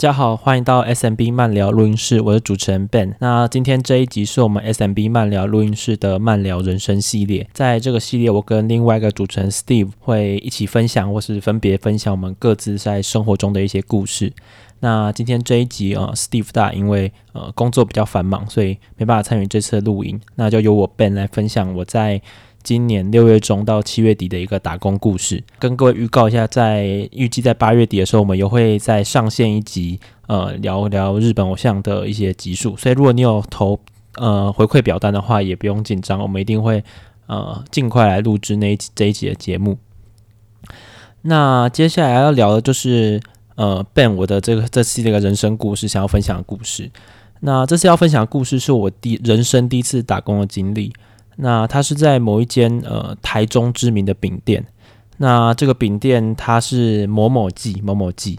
大家好，欢迎到 SMB 慢聊录音室，我是主持人 Ben。那今天这一集是我们 SMB 慢聊录音室的慢聊人生系列。在这个系列，我跟另外一个主持人 Steve 会一起分享，或是分别分享我们各自在生活中的一些故事。那今天这一集啊，呃，Steve 大因为呃工作比较繁忙，所以没办法参与这次的录音，那就由我 Ben 来分享我在。今年六月中到七月底的一个打工故事，跟各位预告一下，在预计在八月底的时候，我们也会再上线一集，呃，聊聊日本偶像的一些集数。所以，如果你有投呃回馈表单的话，也不用紧张，我们一定会呃尽快来录制那一这一集的节目。那接下来要聊的就是呃 Ben 我的这个这次这个人生故事，想要分享的故事。那这次要分享的故事是我第人生第一次打工的经历。那他是在某一间呃台中知名的饼店，那这个饼店它是某某记某某记，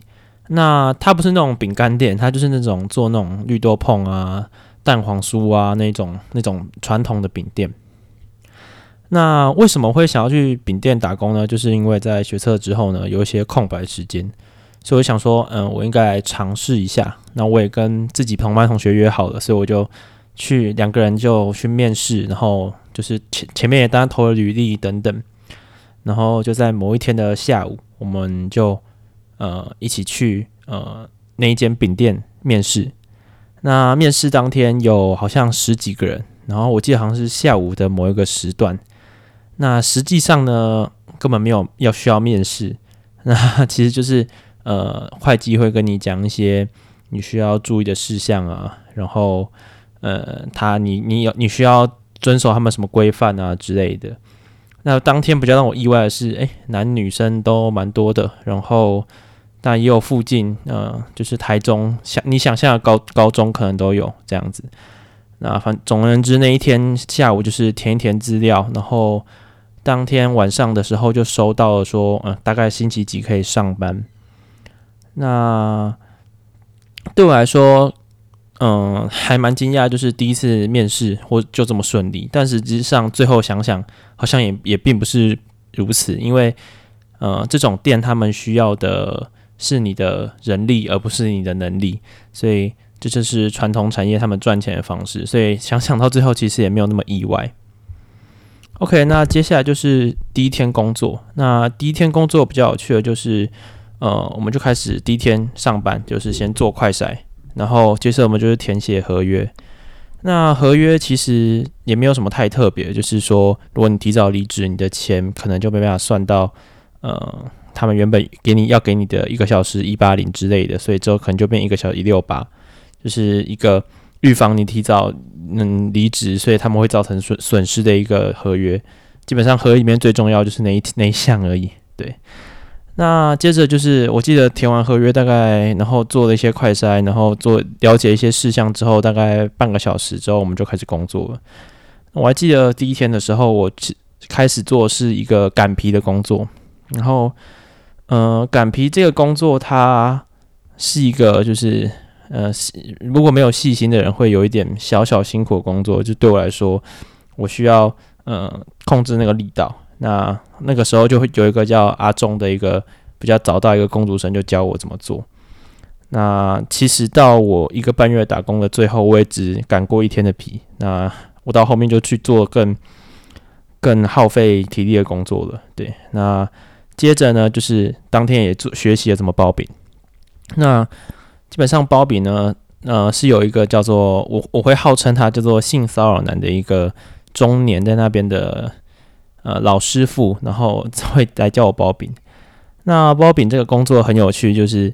那它不是那种饼干店，它就是那种做那种绿豆椪啊、蛋黄酥啊那种那种传统的饼店。那为什么会想要去饼店打工呢？就是因为在学测之后呢，有一些空白时间，所以我想说，嗯，我应该来尝试一下。那我也跟自己同班同学约好了，所以我就去两个人就去面试，然后。就是前前面也当然投了履历等等，然后就在某一天的下午，我们就呃一起去呃那一间饼店面试。那面试当天有好像十几个人，然后我记得好像是下午的某一个时段。那实际上呢，根本没有要需要面试，那其实就是呃会计会跟你讲一些你需要注意的事项啊，然后呃他你你有你需要。遵守他们什么规范啊之类的。那当天比较让我意外的是，诶，男女生都蛮多的，然后但也有附近，呃，就是台中想你想象的高高中可能都有这样子。那反总而言之，那一天下午就是填一填资料，然后当天晚上的时候就收到了说，嗯、大概星期几可以上班。那对我来说。嗯，还蛮惊讶，就是第一次面试或就这么顺利。但实际上最后想想，好像也也并不是如此，因为呃，这种店他们需要的是你的人力，而不是你的能力，所以这就是传统产业他们赚钱的方式。所以想想到最后，其实也没有那么意外。OK，那接下来就是第一天工作。那第一天工作比较有趣的就是，呃，我们就开始第一天上班，就是先做快筛。然后接着我们就是填写合约，那合约其实也没有什么太特别，就是说如果你提早离职，你的钱可能就没办法算到，呃，他们原本给你要给你的一个小时一八零之类的，所以之后可能就变一个小时一六八，就是一个预防你提早能离职，所以他们会造成损损失的一个合约。基本上合约里面最重要就是那一那一项而已，对。那接着就是，我记得填完合约大概，然后做了一些快筛，然后做了解一些事项之后，大概半个小时之后，我们就开始工作了。我还记得第一天的时候，我开始做是一个擀皮的工作，然后，呃，擀皮这个工作它是一个就是，呃，如果没有细心的人会有一点小小辛苦的工作，就对我来说，我需要呃控制那个力道。那那个时候就会有一个叫阿忠的一个比较早到一个工读生，就教我怎么做。那其实到我一个半月打工的最后，我也只赶过一天的皮。那我到后面就去做更更耗费体力的工作了。对，那接着呢，就是当天也做学习了怎么包饼。那基本上包饼呢，呃，是有一个叫做我我会号称他叫做性骚扰男的一个中年在那边的。呃，老师傅，然后会来教我包饼。那包饼这个工作很有趣，就是，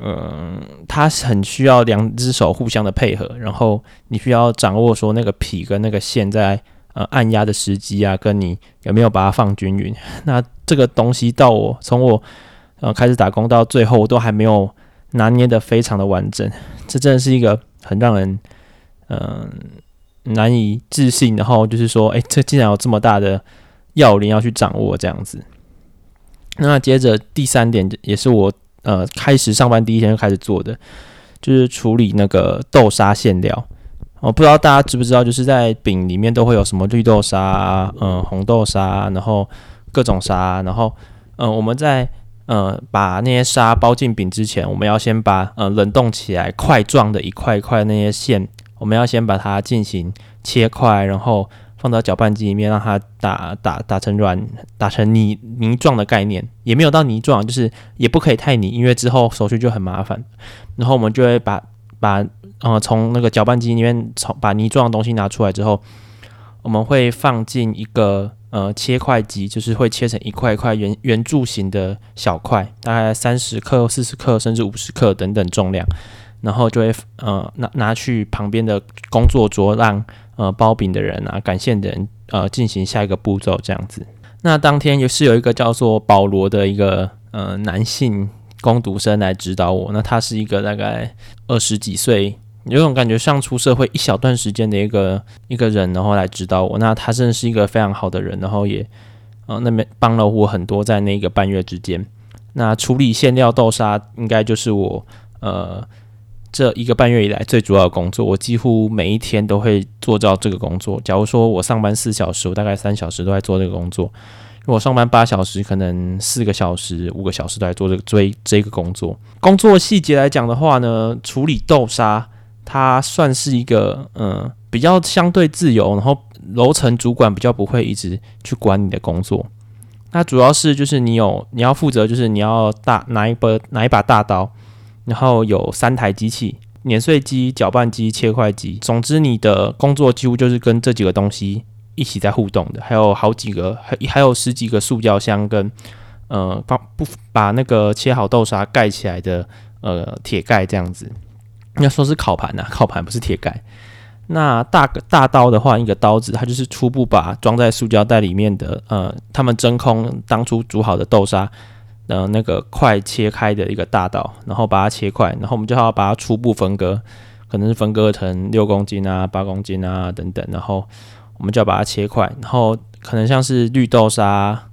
嗯、它很需要两只手互相的配合，然后你需要掌握说那个皮跟那个线在呃按压的时机啊，跟你有没有把它放均匀。那这个东西到我从我呃开始打工到最后，我都还没有拿捏得非常的完整。这真的是一个很让人嗯、难以置信，然后就是说，哎，这竟然有这么大的。要领要去掌握这样子，那接着第三点也是我呃开始上班第一天就开始做的，就是处理那个豆沙馅料。我不知道大家知不知道，就是在饼里面都会有什么绿豆沙、嗯、红豆沙，然后各种沙，然后嗯、我们在呃把那些沙包进饼之前，我们要先把呃冷冻起来块状的一块一块那些馅，我们要先把它进行切块，然后放到搅拌机里面让它打打打成软，打成泥泥状的概念，也没有到泥状，就是也不可以太泥，因为之后手续就很麻烦。然后我们就会把把呃从那个搅拌机里面从把泥状的东西拿出来之后，我们会放进一个呃切块机，就是会切成一块一块圆圆柱形的小块，大概三十克、四十克甚至五十克等等重量，然后就会呃拿拿去旁边的工作桌，让呃包饼的人啊、擀馅的人呃进行下一个步骤这样子。那当天也是有一个叫做保罗的一个呃男性工读生来指导我，那他是一个大概二十几岁。有种感觉像出社会一小段时间的一个一个人，然后来指导我。那他真的是一个非常好的人，然后也呃那边帮了我很多，在那个半月之间。那处理馅料豆沙应该就是我呃这一个半月以来最主要的工作。我几乎每一天都会做到这个工作。假如说我上班四小时，我大概三小时都在做这个工作。如果上班八小时，可能四个小时、五个小时都在做这个追这个工作。工作细节来讲的话呢，处理豆沙。它算是一个嗯比较相对自由，然后楼层主管比较不会一直去管你的工作。那主要是就是你有你要负责，就是你要大拿一把拿一把大刀，然后有三台机器：碾碎机、搅拌机、切块机。总之，你的工作几乎就是跟这几个东西一起在互动的。还有好几个，还还有十几个塑胶箱跟呃把不把那个切好豆沙盖起来的呃铁盖这样子。要说是烤盘呐，烤盘不是铁盖。那大大刀的话，一个刀子，它就是初步把装在塑胶袋里面的，呃，他们真空当初煮好的豆沙呃那个块切开的一个大刀，然后把它切块，然后我们就要把它初步分割，可能是分割成六公斤啊、八公斤啊等等，然后我们就要把它切块，然后可能像是绿豆沙，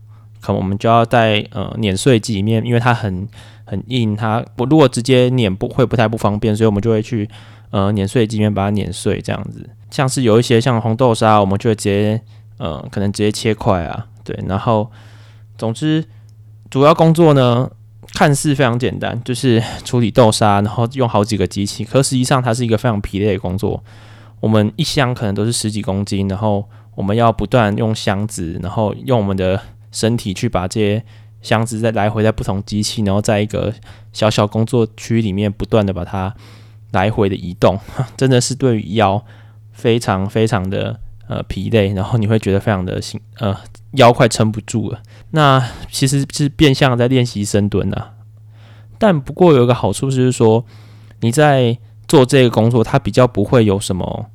可能我们就要在呃碾碎机里面，因为它很。很硬，它不如果直接碾不会不太不方便，所以我们就会去呃碾碎机里面把它碾碎这样子。像是有一些像红豆沙，我们就会直接呃可能直接切块啊，对。然后总之主要工作呢，看似非常简单，就是处理豆沙，然后用好几个机器，可实际上它是一个非常疲累的工作。我们一箱可能都是十几公斤，然后我们要不断用箱子，然后用我们的身体去把这些。箱子再来回在不同机器，然后在一个小小工作区里面不断的把它来回的移动，真的是对于腰非常非常的呃疲累，然后你会觉得非常的心呃腰快撑不住了。那其实是变相在练习深蹲啊，但不过有一个好处就是说你在做这个工作，它比较不会有什么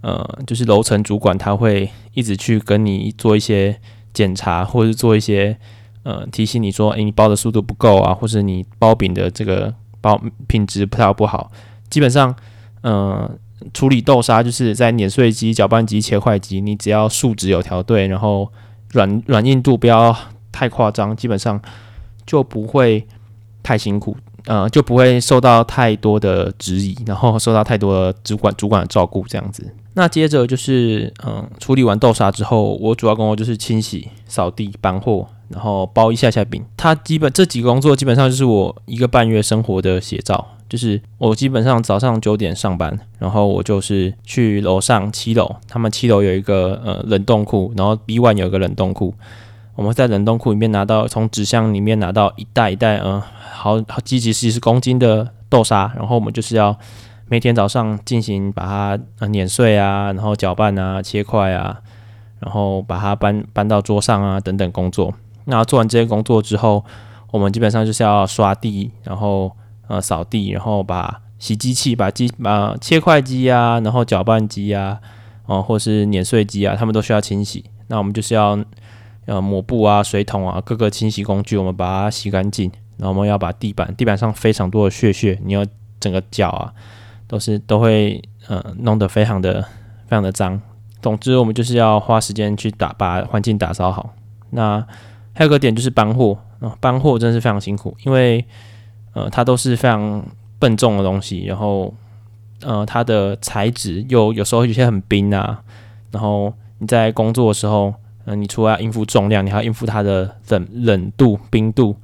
呃，就是楼层主管他会一直去跟你做一些检查，或者是做一些。呃，提醒你说，诶、你包的速度不够啊，或是你包饼的这个包品质不太不好。基本上，呃，处理豆沙就是在碾碎机、搅拌机、切块机，你只要数值有调对，然后软软硬度不要太夸张，基本上就不会太辛苦，呃，就不会受到太多的质疑，然后受到太多的主管主管的照顾这样子。那接着就是，嗯、处理完豆沙之后，我主要工作就是清洗、扫地、搬货。然后包一下下饼，它基本这几个工作基本上就是我一个半月生活的写照。就是我基本上早上九点上班，然后我就是去楼上七楼，他们七楼有一个呃冷冻库，然后 B one 有一个冷冻库，我们在冷冻库里面拿到从纸箱里面拿到一袋一袋嗯、呃、好好几几十公斤的豆沙，然后我们就是要每天早上进行把它呃碾碎啊，然后搅拌啊，切块啊，然后把它搬搬到桌上啊等等工作。那做完这些工作之后，我们基本上就是要刷地，然后呃扫地，然后把洗机器、把机、把切块机啊，然后搅拌机啊，哦、或是碾碎机啊，他们都需要清洗。那我们就是要呃抹布啊、水桶啊，各个清洗工具，我们把它洗干净。然后我们要把地板，地板上非常多的屑屑，你要整个脚啊都是都会呃弄得非常的非常的脏。总之，我们就是要花时间去打把环境打扫好。那还有个点就是搬货啊，搬货真的是非常辛苦，因为呃，它都是非常笨重的东西，然后呃，它的材质又有时候有些很冰啊，然后你在工作的时候，嗯、呃，你除了要应付重量，你还要应付它的冷冷度、冰度，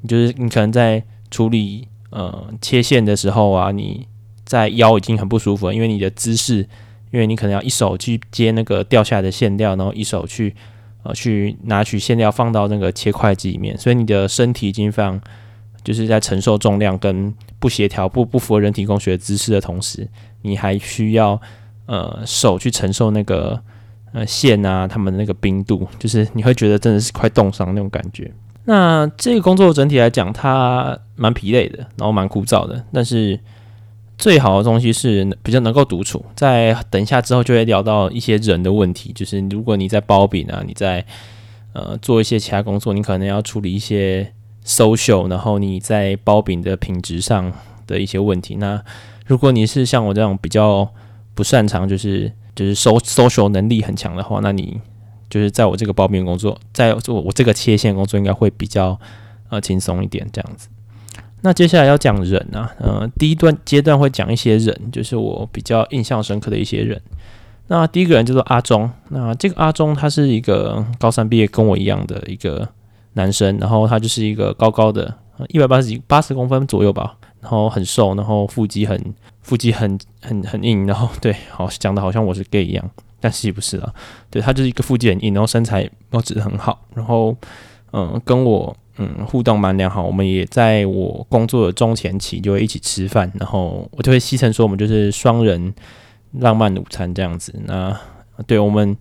你就是你可能在处理呃切线的时候啊，你在腰已经很不舒服了，因为你的姿势，因为你可能要一手去接那个掉下来的馅料，然后一手去呃去拿取馅料放到那个切块机里面，所以你的身体已经非常就是在承受重量跟不协调、不不符合人体工学姿势的同时，你还需要呃手去承受那个。呃，线啊，他们的那个冰度，就是你会觉得真的是快冻伤那种感觉。那这个工作整体来讲，它蛮疲累的，然后蛮枯燥的。但是最好的东西是比较能够独处。在等一下之后就会聊到一些人的问题，就是如果你在包饼啊，你在呃做一些其他工作，你可能要处理一些 social，然后你在包饼的品质上的一些问题。那如果你是像我这种比较不擅长，就是就是 social 能力很强的话，那你就是在我这个包饼工作，在做我这个切线工作，应该会比较呃轻松一点这样子。那接下来要讲人啊，呃，第一段阶段会讲一些人，就是我比较印象深刻的一些人。那第一个人叫做阿忠，那这个阿忠他是一个高三毕业跟我一样的一个男生，然后他就是一个高高的，一百八十几八十公分左右吧，然后很瘦，然后腹肌很。腹肌很很很硬，然后对，好讲的好像我是 gay 一样，但是也不是啊。对，他就是一个腹肌很硬，然后身材保持得很好，然后嗯，跟我嗯互动蛮良好。我们也在我工作的中前期就会一起吃饭，然后我就会戏称说我们就是双人浪漫午餐这样子。那对我们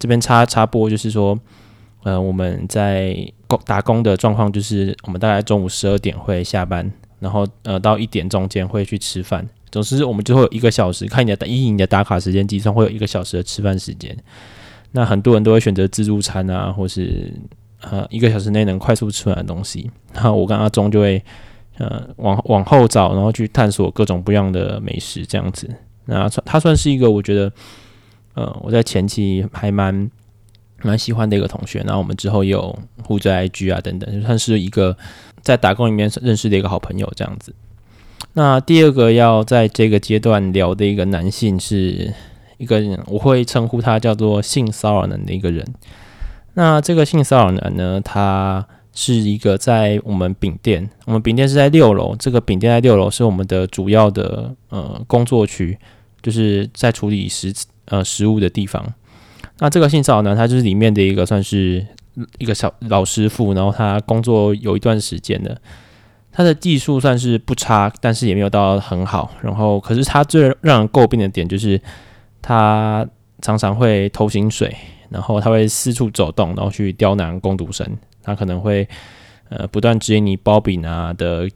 这边插插播就是说，呃，我们在工打工的状况就是我们大概中午十二点会下班，然后呃到一点中间会去吃饭。总之，我们就会有一个小时，看你的以你的打卡时间计算，会有一个小时的吃饭时间。那很多人都会选择自助餐啊，或是呃一个小时内能快速吃完的东西。然后我跟阿忠就会呃往往后找，然后去探索各种不一样的美食这样子。那他算是一个我觉得呃我在前期还蛮蛮喜欢的一个同学。然后我们之后也有互追 IG 啊等等，就算是一个在打工里面认识的一个好朋友这样子。那第二个要在这个阶段聊的一个男性是一个人，我会称呼他叫做性骚扰男的一个人。那这个性骚扰男呢，他是一个在我们饼店，我们饼店是在六楼，这个饼店在六楼是我们的主要的呃工作区，就是在处理食呃食物的地方。那这个性骚扰男，他就是里面的一个算是一个小老师傅，然后他工作有一段时间了。他的技术算是不差，但是也没有到很好。然后，可是他最让人诟病的点就是，他常常会偷薪水，然后他会四处走动，然后去刁难工读生。他可能会呃不断指引你包饼啊的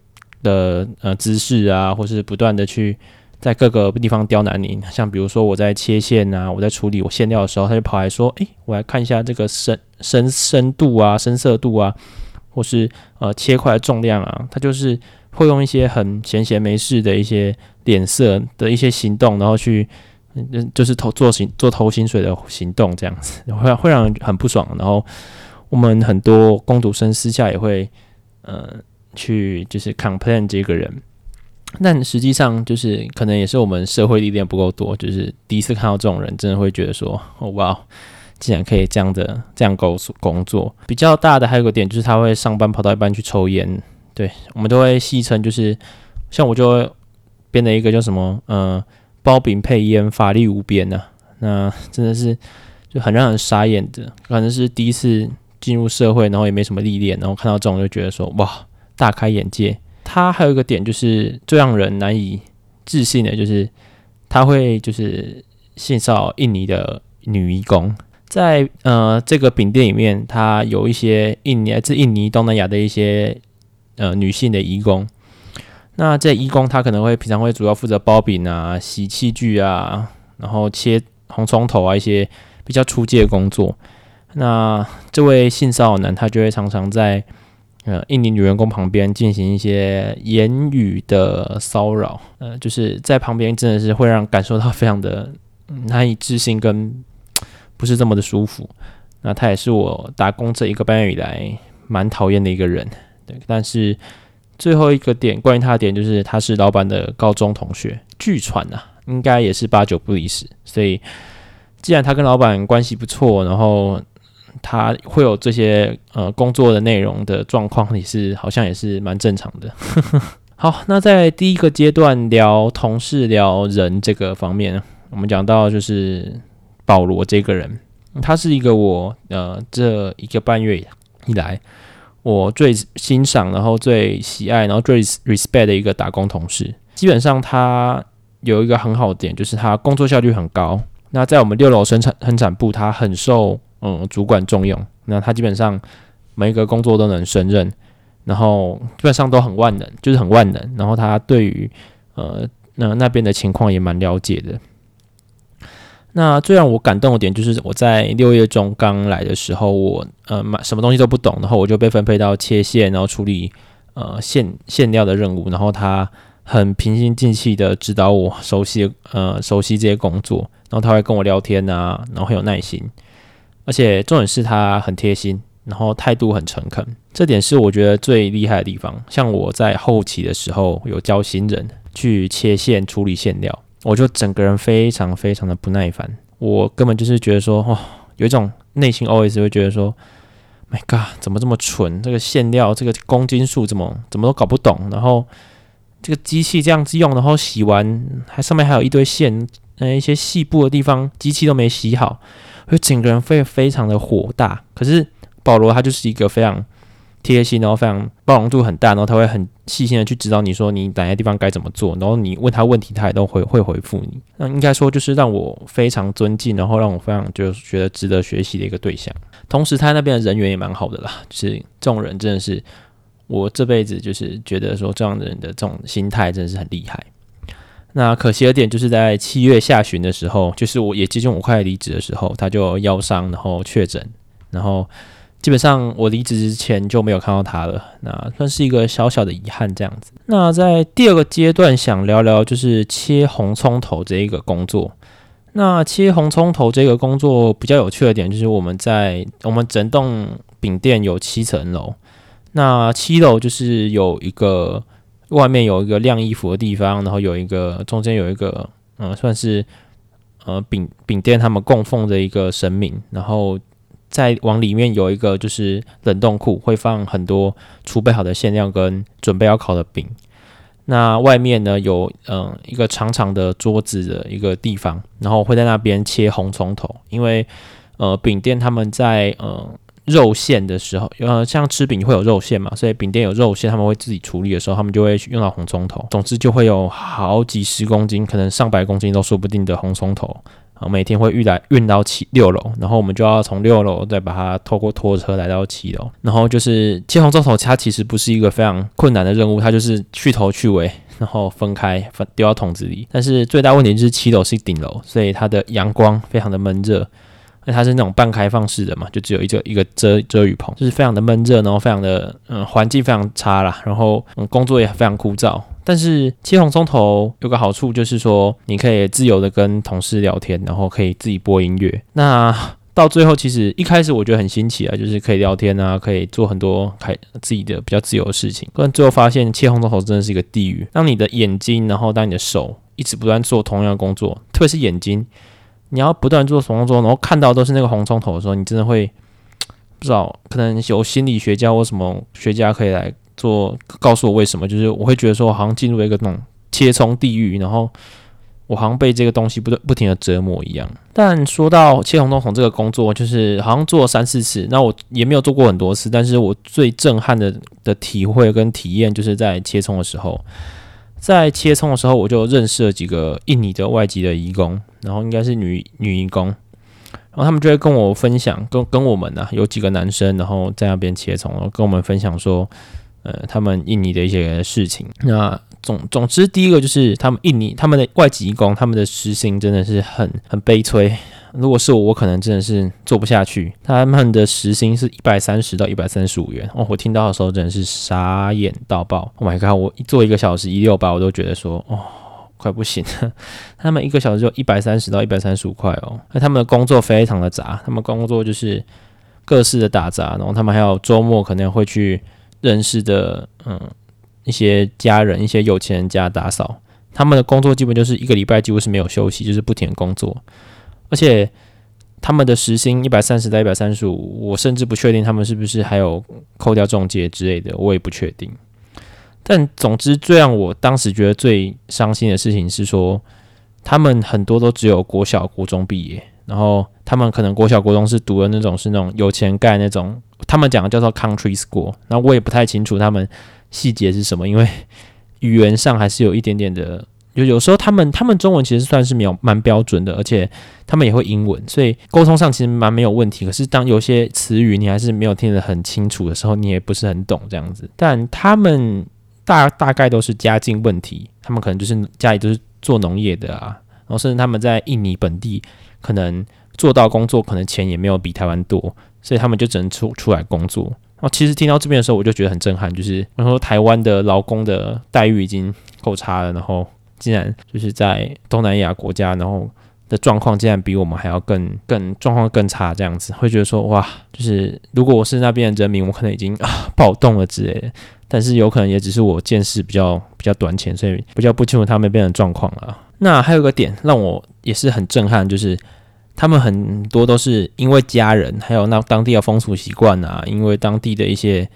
的呃姿势啊，或是不断的去在各个地方刁难你。像比如说我在切线啊，我在处理我馅料的时候，他就跑来说：“诶，我来看一下这个深深深度啊，深色度啊。”或是呃切块的重量啊，他就是会用一些很闲闲没事的一些脸色的一些行动，然后去嗯就是偷做行做偷薪水的行动这样子，会会让人很不爽。然后我们很多工读生私下也会呃去就是 complain 这个人，但实际上就是可能也是我们社会历练不够多，就是第一次看到这种人，真的会觉得说哦哇。竟然可以这样的这样工工作，比较大的还有个点就是他会上班跑到一半去抽烟，对，我们都会戏称就是像我就会编了一个叫什么呃包饼配烟法力无边呐、那真的是就很让人傻眼的，可能是第一次进入社会，然后也没什么历练，然后看到这种就觉得说哇大开眼界。他还有一个点就是最让人难以置信的，就是他会就是性骚扰印尼的女义工。在呃这个饼店里面，他有一些印尼来自印尼东南亚的一些呃女性的义工。那这义工她可能会平常会主要负责包饼啊、洗器具啊，然后切红葱头啊一些比较初阶的工作。那这位性骚扰男他就会常常在呃印尼女员工旁边进行一些言语的骚扰，呃就是在旁边真的是会让感受到非常的难以置信跟。不是这么的舒服，那他也是我打工这一个半月以来蛮讨厌的一个人，对。但是最后一个点，关于他的点就是他是老板的高中同学，据传呐，应该也是八九不离十。所以既然他跟老板关系不错，然后他会有这些呃工作的内容的状况，也是好像也是蛮正常的。好，那在第一个阶段聊同事聊人这个方面，我们讲到就是保罗这个人，他是一个我呃这一个半月以来我最欣赏，然后最喜爱，然后最 respect 的一个打工同事。基本上他有一个很好的点，就是他工作效率很高。那在我们六楼生产生产部，他很受嗯主管重用。那他基本上每一个工作都能胜任，然后基本上都很万能，就是很万能。然后他对于呃那那边的情况也蛮了解的。那最让我感动的点，就是我在六月中刚来的时候，我呃买什么东西都不懂，然后我就被分配到切线，然后处理呃馅馅料的任务，然后他很平心静气的指导我熟悉呃熟悉这些工作，然后他会跟我聊天啊，然后很有耐心，而且重点是他很贴心，然后态度很诚恳，这点是我觉得最厉害的地方。像我在后期的时候有教新人去切线处理馅料。我就整个人非常非常的不耐烦，我根本就是觉得说，哦，有一种内心 always 会觉得说，My God，怎么这么蠢？这个馅料，这个公斤数怎么怎么都搞不懂？然后这个机器这样子用，然后洗完还上面还有一堆线，那一些细部的地方机器都没洗好，就整个人非非常的火大。可是保罗他就是一个非常。贴心，然后非常包容度很大，然后他会很细心的去指导你说你哪些地方该怎么做，然后你问他问题，他也都会会回复你。那应该说就是让我非常尊敬，然后让我非常就是觉得值得学习的一个对象。同时，他那边的人缘也蛮好的啦，就是这种人真的是我这辈子就是觉得说这样的人的这种心态真的是很厉害。那可惜的点就是在七月下旬的时候，就是我也接近我快离职的时候，他就腰伤，然后确诊，然后。基本上我离职之前就没有看到他了，那算是一个小小的遗憾这样子。那在第二个阶段，想聊聊就是切红葱头这一个工作。那切红葱头这个工作比较有趣的点就是我们在我们整栋饼店有七层楼，那七楼就是有一个外面有一个晾衣服的地方，然后有一个中间有一个嗯算是呃饼饼店他们供奉的一个神明，然后。再往里面有一个就是冷冻库，会放很多储备好的馅料跟准备要烤的饼。那外面呢有嗯一个长长的桌子的一个地方，然后会在那边切红葱头，因为呃饼店他们在呃肉馅的时候，呃像吃饼会有肉馅嘛，所以饼店有肉馅，他们会自己处理的时候，他们就会用到红葱头。总之就会有好几十公斤，可能上百公斤都说不定的红葱头。啊，每天会运来运到七六楼，然后我们就要从六楼再把它透过拖车来到七楼。然后就是切红葱头，它其实不是一个非常困难的任务，它就是去头去尾，然后分开分丢到桶子里。但是最大问题就是七楼。是顶楼，所以它的阳光非常的闷热。那它是那种半开放式的嘛，就只有一个一个遮遮雨棚，就是非常的闷热，然后非常的嗯环境非常差啦，然后嗯工作也非常枯燥。但是切红葱头有个好处就是说，你可以自由的跟同事聊天，然后可以自己播音乐。那到最后，其实一开始我觉得很新奇啊，就是可以聊天啊，可以做很多开自己的比较自由的事情。但最后发现切红葱头真的是一个地狱。当你的眼睛，然后当你的手一直不断做同样的工作，特别是眼睛。你要不断做什么工作，然后看到都是那个红葱头的时候，你真的会 不知道，可能有心理学家或什么学家可以来做，告诉我为什么？就是我会觉得说，我好像进入了一个那种切葱地狱，然后我好像被这个东西不断不停的折磨一样。但说到切红葱头这个工作，就是好像做了三四次，那我也没有做过很多次，但是我最震撼的的体会跟体验，就是在切葱的时候。在切葱的时候，我就认识了几个印尼的外籍的义工，然后应该是女女义工，然后他们就会跟我分享，跟跟我们呢、有几个男生，然后在那边切葱，然后跟我们分享说，呃，他们印尼的一些事情。那总总之，第一个就是他们印尼他们的外籍义工，他们的时薪真的是很很悲催。如果是我，我可能真的是做不下去。他们的时薪是一百三十到一百三十五元哦，我听到的时候真的是傻眼到爆。Oh my god！我一做一个小时一六八，我都觉得说哦，快不行了。他们一个小时就一百三十到一百三十五块哦。那他们的工作非常的杂，他们工作就是各式的打杂，然后他们还有周末可能会去认识的嗯一些家人、一些有钱人家打扫。他们的工作基本就是一个礼拜几乎是没有休息，就是不停工作。而且他们的时薪一百三十到一百三十五，我甚至不确定他们是不是还有扣掉中介之类的，我也不确定。但总之，最让我当时觉得最伤心的事情是说，他们很多都只有国小、国中毕业，然后他们可能国小、国中是读的那种是那种有钱盖那种，他们讲的叫做 country school。那我也不太清楚他们细节是什么，因为语言上还是有一点点的。有有时候他们他们中文其实算是没有蛮标准的，而且他们也会英文，所以沟通上其实蛮没有问题。可是当有些词语你还是没有听得很清楚的时候，你也不是很懂这样子。但他们大大概都是家境问题，他们可能就是家里都是做农业的啊，然后甚至他们在印尼本地可能做到工作，可能钱也没有比台湾多，所以他们就只能出出来工作。然后其实听到这边的时候，我就觉得很震撼，就是我说台湾的劳工的待遇已经够差了，然后。竟然就是在东南亚国家，然后的状况竟然比我们还要更更状况更差，这样子会觉得说哇，就是如果我是那边的人民，我可能已经 啊暴动了之类的。但是有可能也只是我见识比较比较短浅，所以比较不清楚他们那边的状况了。那还有个点让我也是很震撼，就是他们很多都是因为家人，还有那当地的风俗习惯啊，因为当地的一些。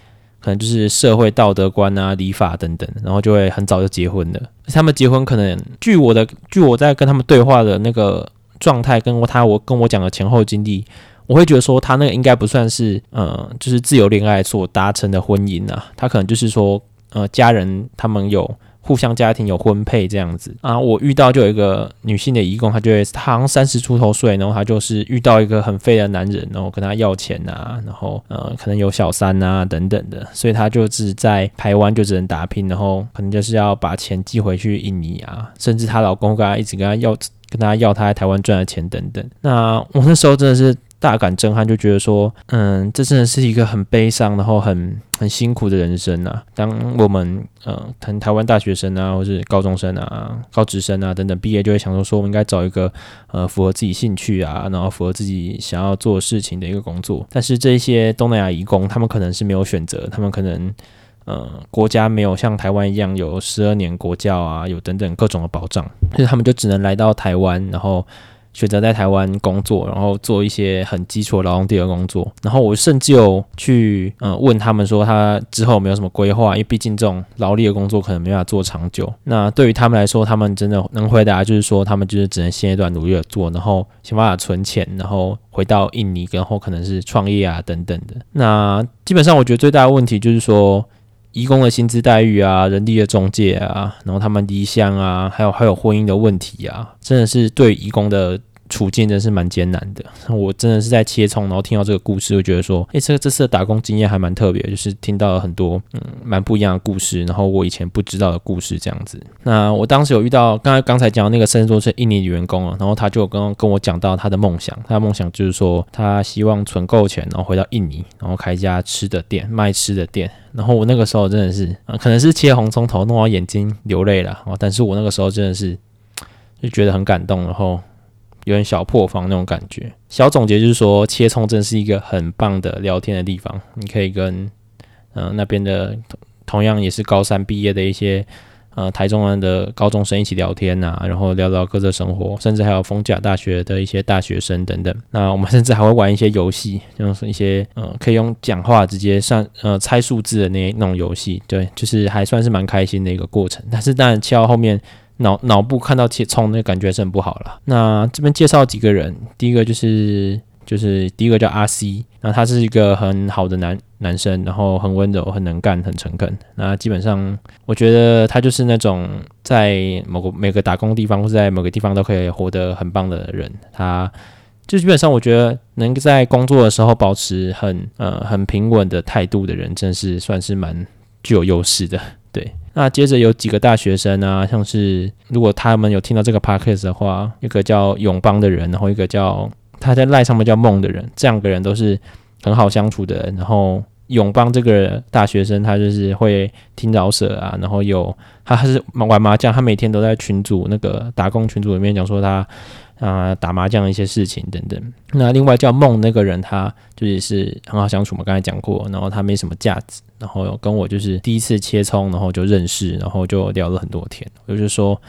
可能就是社会道德观啊、礼法等等，然后就会很早就结婚了。他们结婚可能，据我的，据我在跟他们对话的那个状态，跟他我跟我讲的前后经历，我会觉得说他那个应该不算是，呃，就是自由恋爱所达成的婚姻啊，他可能就是说，呃，家人他们有。互相家庭有婚配这样子啊，我遇到就有一个女性的移工，她就会她好像三十出头岁，然后她就是遇到一个很废的男人，然后跟她要钱啊，然后呃可能有小三啊等等的，所以她就是在台湾就只能打拼，然后可能就是要把钱寄回去印尼啊，甚至她老公跟她一直跟她要跟她要她在台湾赚的钱等等。那我那时候真的是。大感震撼，就觉得说，嗯，这真的是一个很悲伤，然后很很辛苦的人生啊。当我们，呃，谈台湾大学生啊，或是高中生啊、高职生啊等等毕业，就会想说，说我们应该找一个，呃，符合自己兴趣啊，然后符合自己想要做事情的一个工作。但是这些东南亚移工，他们可能是没有选择，他们可能，呃，国家没有像台湾一样有十二年国教啊，有等等各种的保障，所以他们就只能来到台湾，然后。选择在台湾工作，然后做一些很基础的劳动力的工作。然后我甚至有去嗯问他们说，他之后有没有什么规划？因为毕竟这种劳力的工作可能没办法做长久。那对于他们来说，他们真的能回答就是说，他们就是只能现阶段努力的做，然后想办法存钱，然后回到印尼，然后可能是创业啊等等的。那基本上我觉得最大的问题就是说，义工的薪资待遇啊，人力的中介啊，然后他们离乡啊，还有还有婚姻的问题啊，真的是对义工的。处境真是蛮艰难的，我真的是在切葱，然后听到这个故事，我觉得说，诶，这个这次的打工经验还蛮特别，就是听到了很多嗯蛮不一样的故事，然后我以前不知道的故事这样子。那我当时有遇到，刚才刚才讲的那个甚至说是印尼女员工啊，然后他就跟跟我讲到他的梦想，他的梦想就是说他希望存够钱，然后回到印尼，然后开一家吃的店，卖吃的店。然后我那个时候真的是，呃、可能是切红葱头弄到眼睛流泪了啊，但是我那个时候真的是就觉得很感动，然后。有点小破防那种感觉。小总结就是说，切葱真是一个很棒的聊天的地方。你可以跟嗯、那边的同样也是高三毕业的一些呃台中人的高中生一起聊天呐、然后聊聊各自生活，甚至还有逢甲大学的一些大学生等等。那我们甚至还会玩一些游戏，就是一些呃可以用讲话直接算呃猜数字的那那种游戏。对，就是还算是蛮开心的一个过程。但是当然切到后面。脑脑部看到切葱，那感觉是很不好了。那这边介绍几个人，第一个就是就是第一个叫阿 C，那他是一个很好的男男生，然后很温柔、很能干、很诚恳。那基本上我觉得他就是那种在某个每个打工地方或在某个地方都可以活得很棒的人。他就基本上我觉得能在工作的时候保持很呃很平稳的态度的人，真是算是蛮具有优势的。对。那接着有几个大学生啊，像是如果他们有听到这个 podcast 的话，一个叫永邦的人，然后一个叫他在赖上面叫梦的人，这两个人都是很好相处的。然后永邦这个大学生，他就是会听饶舌啊，然后有他还是玩麻将，他每天都在群组那个打工群组里面讲说他。啊，打麻将一些事情等等。那另外叫梦那个人，他就也是很好相处嘛，刚才讲过。然后他没什么架子，然后跟我就是第一次切葱，然后就认识，然后就聊了很多天。我就说，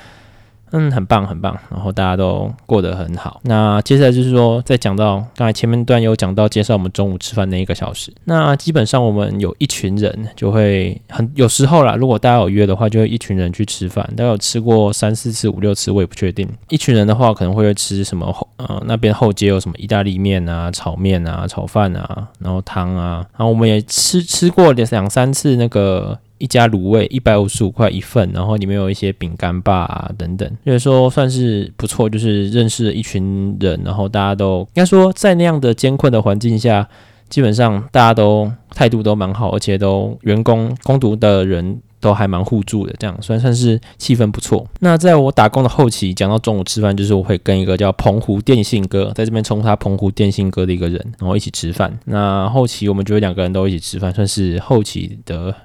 嗯，很棒很棒，然后大家都过得很好。那接下来就是说，再讲到刚才前面段有讲到介绍我们中午吃饭那一个小时，那基本上我们有一群人就会很有时候啦，如果大家有约的话，就会一群人去吃饭。大概有吃过三四次、五六次，我也不确定。一群人的话，可能会吃什么后呃那边后街有什么意大利面啊、炒面啊、炒饭啊，然后汤啊，然后我们也吃吃过两三次那个。一家卤味一百五十五块一份，然后里面有一些饼干吧等等，所以说算是不错，就是认识了一群人，然后大家都应该说在那样的艰困的环境下，基本上大家都态度都蛮好，而且都员工工读的人都还蛮互助的，这样算算是气氛不错。那在我打工的后期，讲到中午吃饭，就是我会跟一个叫澎湖电信哥，在这边称呼他澎湖电信哥的一个人，然后一起吃饭。那后期我们就会两个人都一起吃饭，算是后期的。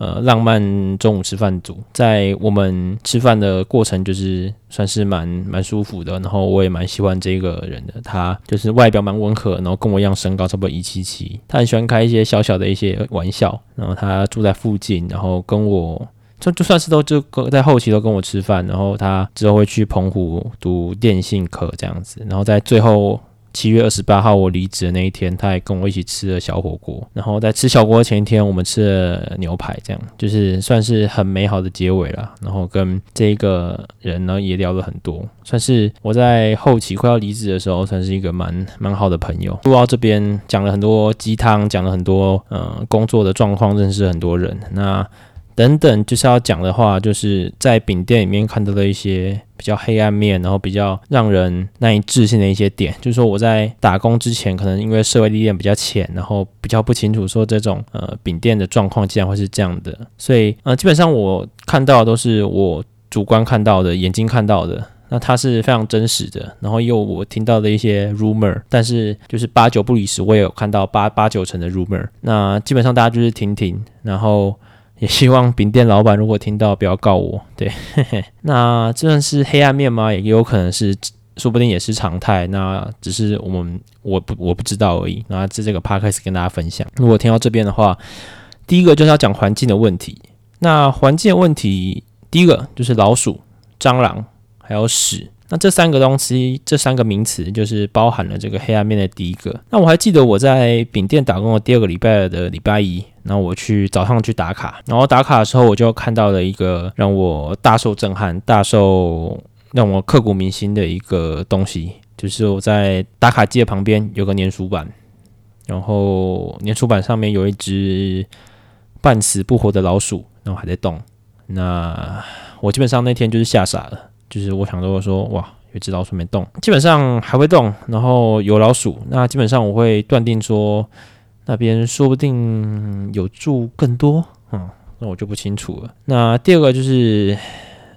呃，浪漫中午吃饭组，在我们吃饭的过程，就是算是蛮蛮舒服的。然后我也蛮喜欢这个人的，他就是外表蛮温和，然后跟我一样身高差不多一七七。他很喜欢开一些小小的一些玩笑。然后他住在附近，然后跟我就就算是都就跟在后期都跟我吃饭。然后他之后会去澎湖读电信科这样子。然后在最后。七月二十八号我离职的那一天，他还跟我一起吃了小火锅。然后在吃小锅前一天，我们吃了牛排，这样就是算是很美好的结尾了。然后跟这个人呢也聊了很多，算是我在后期快要离职的时候，算是一个蛮蛮好的朋友。录到这边讲了很多鸡汤，讲了很多呃工作的状况，认识很多人。那等等，就是要讲的话，就是在饼店里面看到的一些比较黑暗面，然后比较让人难以置信的一些点。就是说我在打工之前，可能因为社会历练比较浅，然后比较不清楚说这种呃饼店的状况竟然会是这样的，所以呃基本上我看到的都是我主观看到的、眼睛看到的，那它是非常真实的。然后又我听到的一些 rumor，但是就是八九不离十，我也有看到八八九成的 rumor。那基本上大家就是听听，然后。也希望饼店老板如果听到不要告我，对，嘿嘿，那这算是黑暗面吗？也有可能是，说不定也是常态。那只是我们我不我不知道而已。那在这个 podcast 跟大家分享。如果听到这边的话，第一个就是要讲环境的问题。那环境的问题，第一个就是老鼠、蟑螂还有屎。那这三个东西，这三个名词就是包含了这个黑暗面的第一个。那我还记得我在饼店打工的第二个礼拜的礼拜一，然后我去早上去打卡，然后打卡的时候我就看到了一个让我大受震撼、大受让我刻骨铭心的一个东西，就是我在打卡机的旁边有个粘鼠板，然后粘鼠板上面有一只半死不活的老鼠，然后还在动。那我基本上那天就是吓傻了。就是我想说说，哇，有只老鼠没动，基本上还会动，然后有老鼠，那基本上我会断定说，那边说不定有住更多，嗯，那我就不清楚了。那第二个就是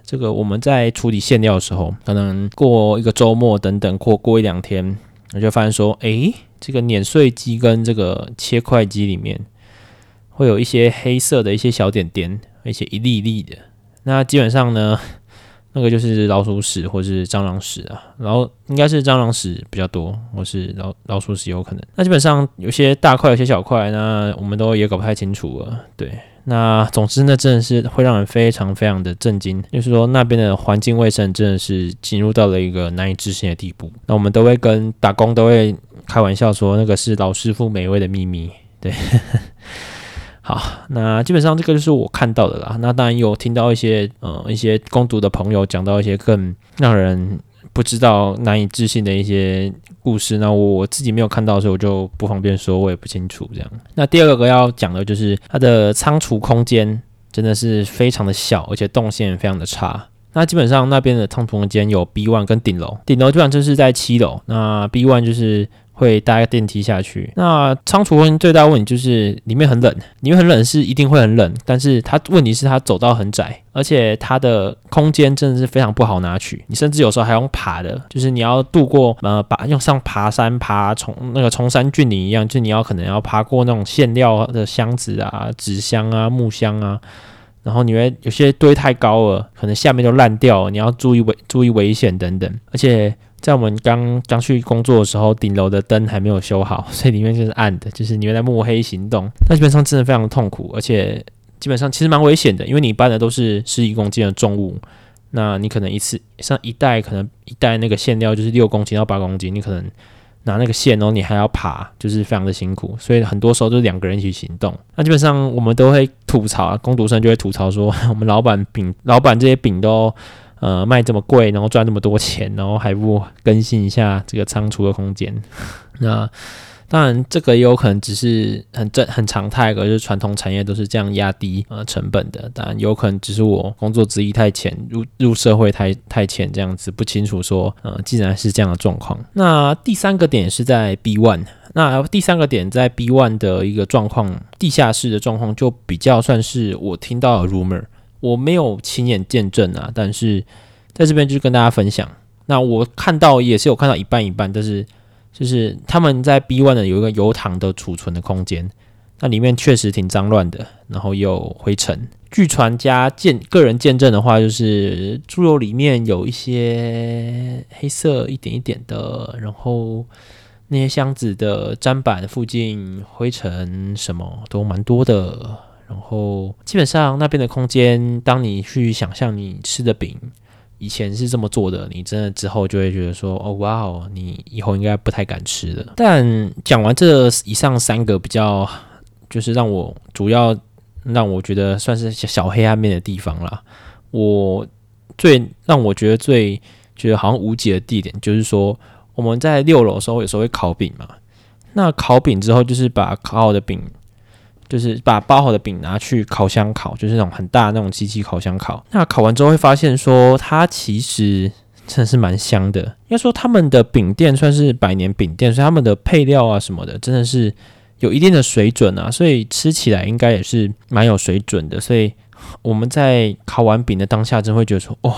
这个我们在处理馅料的时候，可能过一个周末等等，过过一两天，我就发现说，诶，这个碾碎机跟这个切块机里面会有一些黑色的一些小点点，而且一粒一粒的，那基本上呢。那个就是老鼠屎或是蟑螂屎啊，然后应该是蟑螂屎比较多，或是老老鼠屎有可能。那基本上有些大块，有些小块，那我们都也搞不太清楚了。对，那总之呢，真的是会让人非常非常的震惊，就是说那边的环境卫生真的是进入到了一个难以置信的地步。那我们都会跟打工都会开玩笑说，那个是老师傅美味的秘密。对。好，那基本上这个就是我看到的啦。那当然有听到一些呃一些攻读的朋友讲到一些更让人不知道、难以置信的一些故事。那我我自己没有看到的时候，我就不方便说，我也不清楚这样。那第二个要讲的就是它的仓储空间真的是非常的小，而且动线非常的差。那基本上那边的仓储空间有 B one 跟顶楼，顶楼基本上就是在七楼，那 B one 就是。会搭电梯下去。那仓储问最大问题就是里面很冷，里面很冷是一定会很冷，但是它问题是它走道很窄，而且它的空间真的是非常不好拿取。你甚至有时候还用爬的，就是你要渡过呃，把用上爬山爬从那个崇山峻岭一样，就你要可能要爬过那种馅料的箱子啊、纸箱啊、木箱啊，然后你会有些堆太高了，可能下面都烂掉了，你要注意危注意危险等等，而且。在我们刚刚去工作的时候，顶楼的灯还没有修好，所以里面就是暗的，就是你会在摸黑行动。那基本上真的非常痛苦，而且基本上其实蛮危险的，因为你搬的都是十几公斤的重物，那你可能一次像一袋，可能一袋那个馅料就是六公斤到八公斤，你可能拿那个馅哦，你还要爬，就是非常的辛苦，所以很多时候都是两个人一起行动。那基本上我们都会吐槽啊，工读生就会吐槽说，我们老板饼，老板这些饼都呃卖这么贵，然后赚这么多钱，然后还不更新一下这个仓储的空间，那。当然，这个也有可能只是很正很常态，可是传统产业都是这样压低呃成本的。当然，有可能只是我工作资历太浅，入入社会太太浅，这样子不清楚说，呃，既然是这样的状况。那第三个点是在 B One，那第三个点在 B One 的一个状况，地下室的状况就比较算是我听到的 rumor，我没有亲眼见证啊，但是在这边就是跟大家分享。那我看到也是有看到一半一半，但是。就是他们在 B one 的有一个油塘的储存的空间，那里面确实挺脏乱的，然后有灰尘。据传家见个人见证的话，就是猪油里面有一些黑色一点一点的，然后那些箱子的砧板附近灰尘什么都蛮多的，然后基本上那边的空间，当你去想象你吃的饼。以前是这么做的，你真的之后就会觉得说，哦，哇哦，你以后应该不太敢吃了。但讲完这以上三个比较，就是让我主要让我觉得算是小黑暗面的地方啦。我最让我觉得最觉得好像无解的地点，就是说我们在六楼的时候，有时候会烤饼嘛。那烤饼之后，就是把烤好的饼。就是把包好的饼拿去烤箱烤，就是那种很大那种机器烤箱烤。那烤完之后会发现说，它其实真的是蛮香的。应该说他们的饼店算是百年饼店，所以他们的配料啊什么的真的是有一定的水准啊，所以吃起来应该也是蛮有水准的。所以我们在烤完饼的当下，真会觉得说，哦，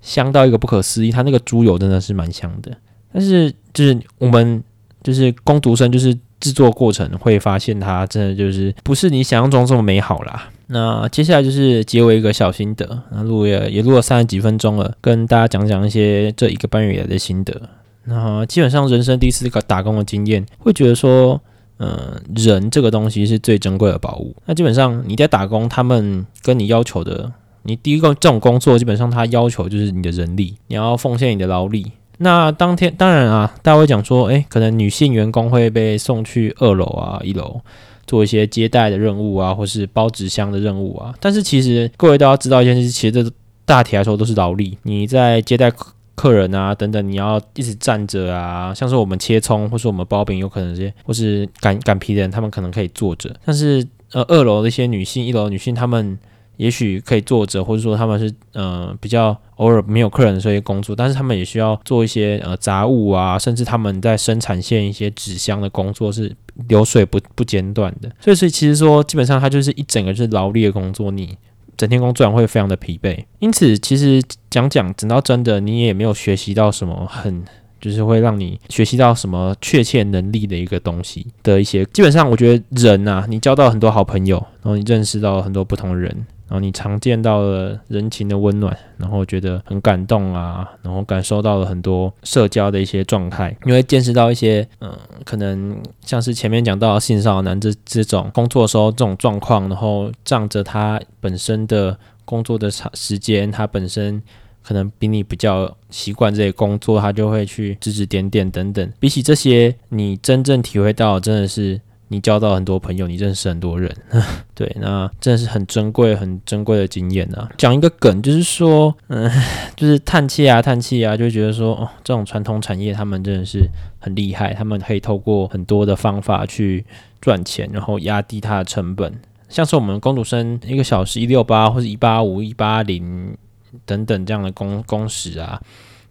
香到一个不可思议。它那个猪油真的是蛮香的，但是就是我们就是工读生就是。制作过程会发现它真的就是不是你想象中这么美好啦。那接下来就是结尾一个小心得，那录也也录了三十几分钟了，跟大家讲讲一些这一个半月以来的心得。那基本上人生第一次打工的经验，会觉得说，嗯、人这个东西是最珍贵的宝物。那基本上你在打工，他们跟你要求的，你第一个这种工作，基本上他要求就是你的人力，你要奉献你的劳力。那当天当然啊，大家会讲说，诶，可能女性员工会被送去二楼啊、一楼做一些接待的任务啊，或是包纸箱的任务啊。但是其实各位都要知道一件事，其实这大体来说都是劳力。你在接待客客人啊等等，你要一直站着啊，像是我们切葱或是我们包饼，有可能这些或是擀擀皮的人，他们可能可以坐着。但是呃，二楼的一些女性、一楼女性，她们。也许可以坐着，或者说他们是呃比较偶尔没有客人的时候工作，但是他们也需要做一些呃杂务啊，甚至他们在生产线一些纸箱的工作是流水不不间断的。所以，所以其实说基本上它就是一整个是劳力的工作，你整天工作完会非常的疲惫。因此，其实讲讲整到真的，你也没有学习到什么很就是会让你学习到什么确切能力的一个东西的一些。基本上，我觉得人啊，你交到很多好朋友，然后你认识到很多不同的人。然后你常见到了人情的温暖，然后觉得很感动啊，然后感受到了很多社交的一些状态，你会见识到一些，嗯、可能像是前面讲到性骚扰男这这种工作的时候这种状况，然后仗着他本身的工作的长时间，他本身可能比你比较习惯这些工作，他就会去指指点点等等。比起这些，你真正体会到真的是。你交到很多朋友，你认识很多人，对，那真的是很珍贵、很珍贵的经验啊。讲一个梗，就是说，嗯，就是叹气啊，叹气啊，就觉得说，哦，这种传统产业他们真的是很厉害，他们可以透过很多的方法去赚钱，然后压低它的成本。像是我们工读生一个小时一六八或者一八五、一八零等等这样的工工时啊，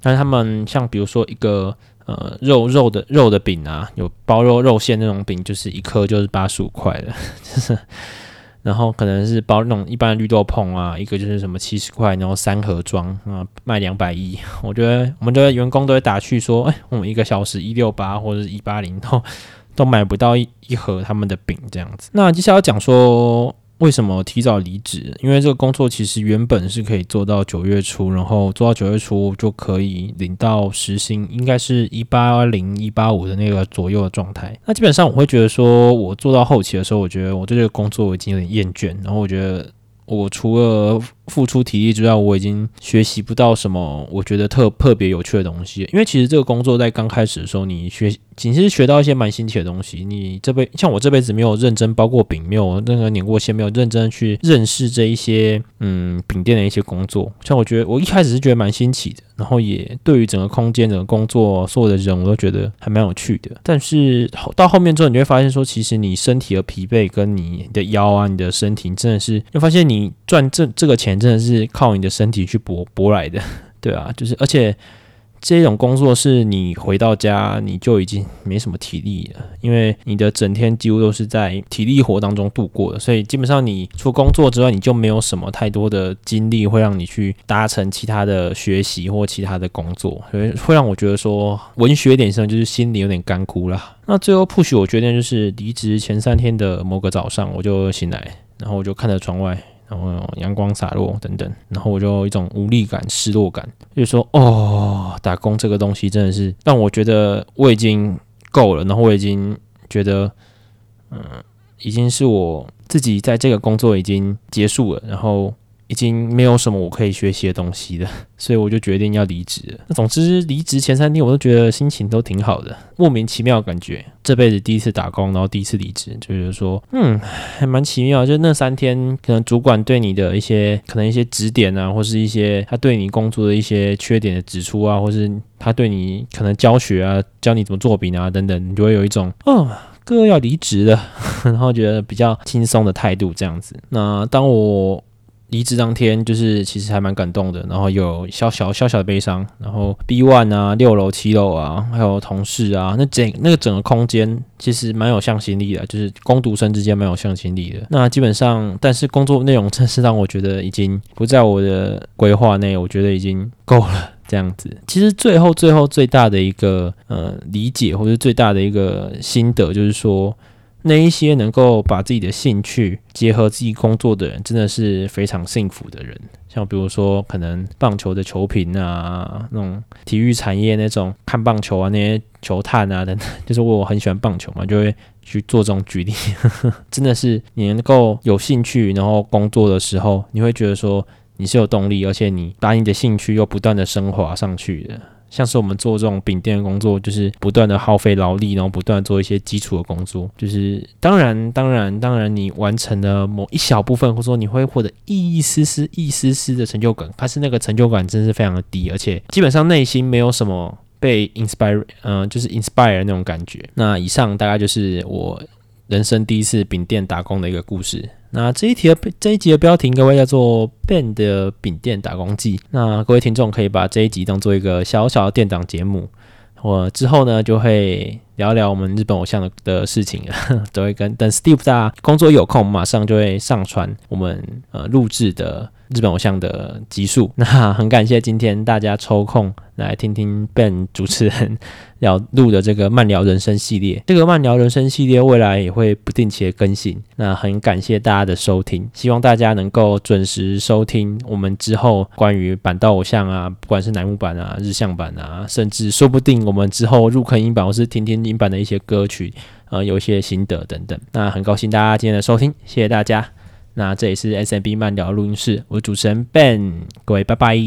但是他们像比如说一个。呃，肉肉的肉的饼啊，有包肉肉馅那种饼，就是一颗就是八十五块的，就是，然后可能是包那种一般的绿豆椪啊，一个就是什么七十块，然后三盒装啊，卖两百一。我觉得我们的员工都会打趣说，哎，我们一个小时一六八或者是一八零都 都买不到一一盒他们的饼这样子。那接下来要讲说。为什么提早离职？因为这个工作其实原本是可以做到九月初，然后做到九月初就可以领到时薪，应该是一八零一八五的那个左右的状态。那基本上我会觉得说，我做到后期的时候，我觉得我对这个工作已经有点厌倦，然后我觉得我除了付出体力之外，我已经学习不到什么我觉得特特别有趣的东西。因为其实这个工作在刚开始的时候，你学仅是学到一些蛮新奇的东西。你这辈像我这辈子没有认真包过饼，没有任何碾过线，没有认真去认识这一些嗯饼店的一些工作。像我觉得我一开始是觉得蛮新奇的，然后也对于整个空间、整个工作、所有的人，我都觉得还蛮有趣的。但是到后面之后，你会发现说，其实你身体的疲惫跟你的腰啊、你的身体，真的是，会发现你赚这这个钱。真的是靠你的身体去搏搏来的，对啊，就是而且这种工作是你回到家你就已经没什么体力了，因为你的整天几乎都是在体力活当中度过的，所以基本上你除工作之外，你就没有什么太多的精力会让你去达成其他的学习或其他的工作，所以会让我觉得说文学点上就是心里有点干枯了。那最后 push 我决定就是离职前三天的某个早上，我就醒来，然后我就看着窗外。然后阳光洒落等等，然后我就有一种无力感、失落感，就说，哦，打工这个东西真的是让我觉得我已经够了，然后我已经觉得，嗯，已经是我自己在这个工作已经结束了，然后。已经没有什么我可以学习的东西了，所以我就决定要离职。那总之，离职前三天我都觉得心情都挺好的，莫名其妙感觉，这辈子第一次打工，然后第一次离职，就是说，嗯，还蛮奇妙。就那三天，可能主管对你的一些，可能一些指点啊，或是一些他对你工作的一些缺点的指出啊，或是他对你可能教学啊，教你怎么做饼啊等等，你就会有一种，哦，哥要离职了，然后觉得比较轻松的态度这样子。那当我。离职当天，就是其实还蛮感动的，然后有小小小小的悲伤，然后 B one 啊，六楼七楼啊，还有同事啊，那整那个整个空间其实蛮有向心力的，就是工读生之间蛮有向心力的。那基本上，但是工作内容真是让我觉得已经不在我的规划内，我觉得已经够了这样子。其实最后最后最大的一个呃理解，或者最大的一个心得，就是说。那一些能够把自己的兴趣结合自己工作的人，真的是非常幸福的人。像比如说，可能棒球的球评啊，那种体育产业那种看棒球啊，那些球探啊等等，就是我很喜欢棒球嘛，就会去做这种举例。真的是你能够有兴趣，然后工作的时候，你会觉得说你是有动力，而且你把你的兴趣又不断的升华上去的。像是我们做这种饼店的工作，就是不断的耗费劳力，然后不断做一些基础的工作。就是当然，当然，当然，你完成了某一小部分，或者说你会获得一丝丝、一丝丝的成就感，但是那个成就感真是非常的低，而且基本上内心没有什么被 inspire，嗯、就是 inspire 那种感觉。那以上大概就是我人生第一次饼店打工的一个故事。那这一题的这一集的标题各位叫做 Ben 的饼店打工记。那各位听众可以把这一集当做一个小小的店长节目。我之后呢就会聊聊我们日本偶像的的事情，都会跟等 Steve 大家工作有空，马上就会上传我们呃录制的日本偶像的集数。那很感谢今天大家抽空来听听 Ben 主持人。要录的这个慢聊人生系列，这个慢聊人生系列未来也会不定期的更新。那很感谢大家的收听，希望大家能够准时收听我们之后关于板道偶像啊，不管是乃木坂啊、日向坂啊，甚至说不定我们之后入坑音版或是听听音版的一些歌曲，呃，有一些心得等等。那很高兴大家今天的收听，谢谢大家。那这里是 SMB 慢聊录音室，我是主持人 Ben，各位拜拜。